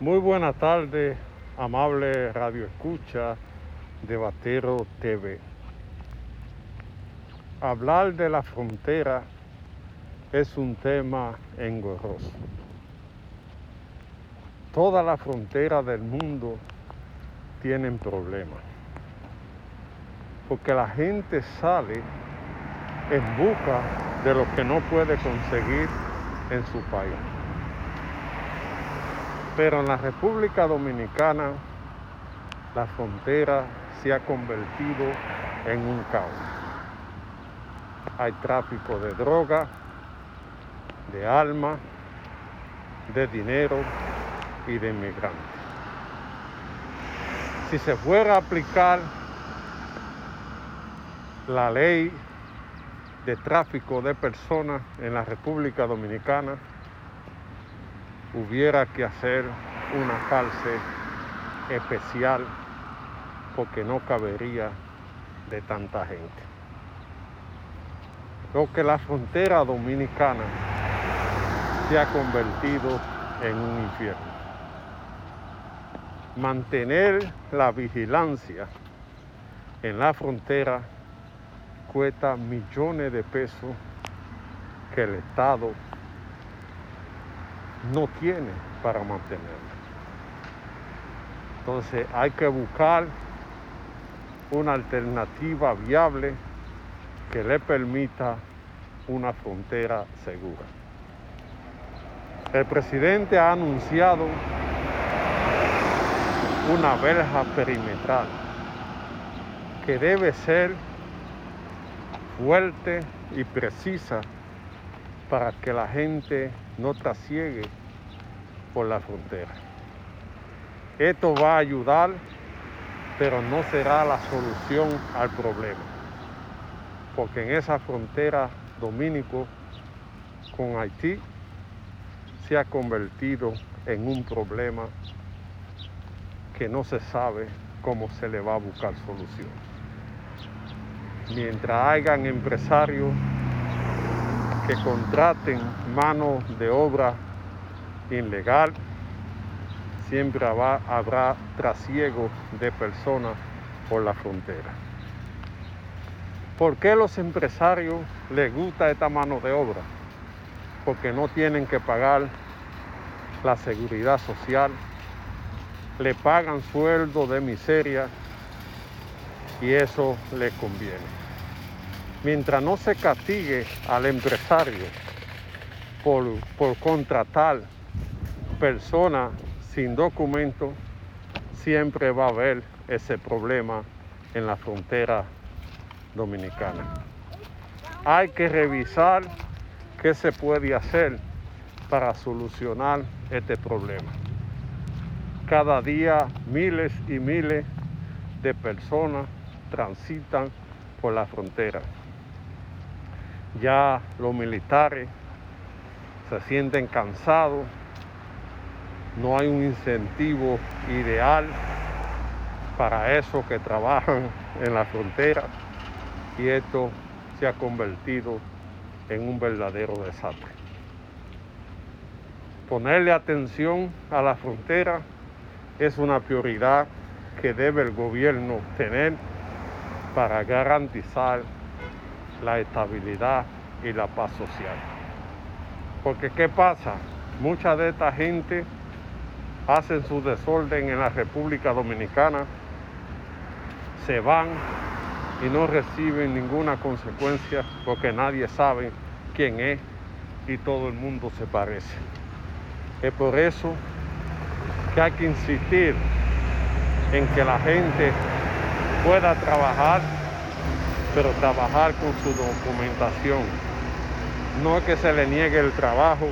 Muy buena tarde, amable radio escucha de Batero TV. Hablar de la frontera es un tema engorroso. Toda la frontera del mundo tienen problemas. Porque la gente sale en busca de lo que no puede conseguir en su país. Pero en la República Dominicana la frontera se ha convertido en un caos. Hay tráfico de droga, de alma, de dinero y de inmigrantes. Si se fuera a aplicar la ley de tráfico de personas en la República Dominicana, hubiera que hacer una cárcel especial porque no cabería de tanta gente. Creo que la frontera dominicana se ha convertido en un infierno. Mantener la vigilancia en la frontera cuesta millones de pesos que el Estado no tiene para mantenerlo. Entonces hay que buscar una alternativa viable que le permita una frontera segura. El presidente ha anunciado una verja perimetral que debe ser fuerte y precisa para que la gente no trasiegue por la frontera. Esto va a ayudar, pero no será la solución al problema, porque en esa frontera dominico con Haití se ha convertido en un problema que no se sabe cómo se le va a buscar solución mientras hayan empresarios que contraten mano de obra ilegal, siempre habrá trasiego de personas por la frontera. ¿Por qué los empresarios les gusta esta mano de obra? Porque no tienen que pagar la seguridad social, le pagan sueldo de miseria y eso les conviene mientras no se castigue al empresario por, por contratar personas sin documento, siempre va a haber ese problema en la frontera dominicana. Hay que revisar qué se puede hacer para solucionar este problema. Cada día miles y miles de personas transitan por la frontera ya los militares se sienten cansados, no hay un incentivo ideal para esos que trabajan en la frontera y esto se ha convertido en un verdadero desastre. Ponerle atención a la frontera es una prioridad que debe el gobierno tener para garantizar la estabilidad y la paz social. Porque ¿qué pasa? Mucha de esta gente hacen su desorden en la República Dominicana, se van y no reciben ninguna consecuencia porque nadie sabe quién es y todo el mundo se parece. Es por eso que hay que insistir en que la gente pueda trabajar pero trabajar con su documentación. No es que se le niegue el trabajo,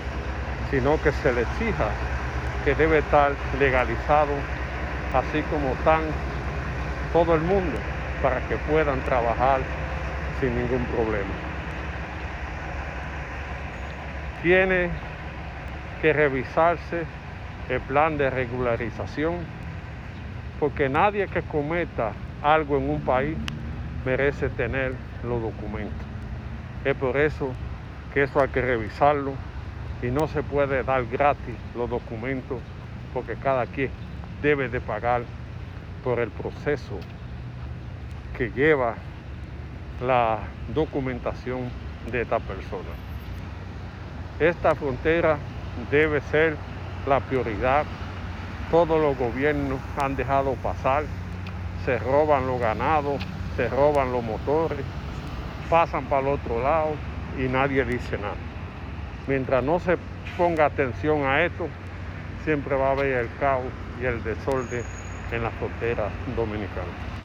sino que se le exija que debe estar legalizado, así como están todo el mundo, para que puedan trabajar sin ningún problema. Tiene que revisarse el plan de regularización, porque nadie que cometa algo en un país merece tener los documentos. Es por eso que eso hay que revisarlo y no se puede dar gratis los documentos porque cada quien debe de pagar por el proceso que lleva la documentación de esta persona. Esta frontera debe ser la prioridad. Todos los gobiernos han dejado pasar, se roban los ganados, se roban los motores, pasan para el otro lado y nadie dice nada. Mientras no se ponga atención a esto, siempre va a haber el caos y el desorden en la frontera dominicana.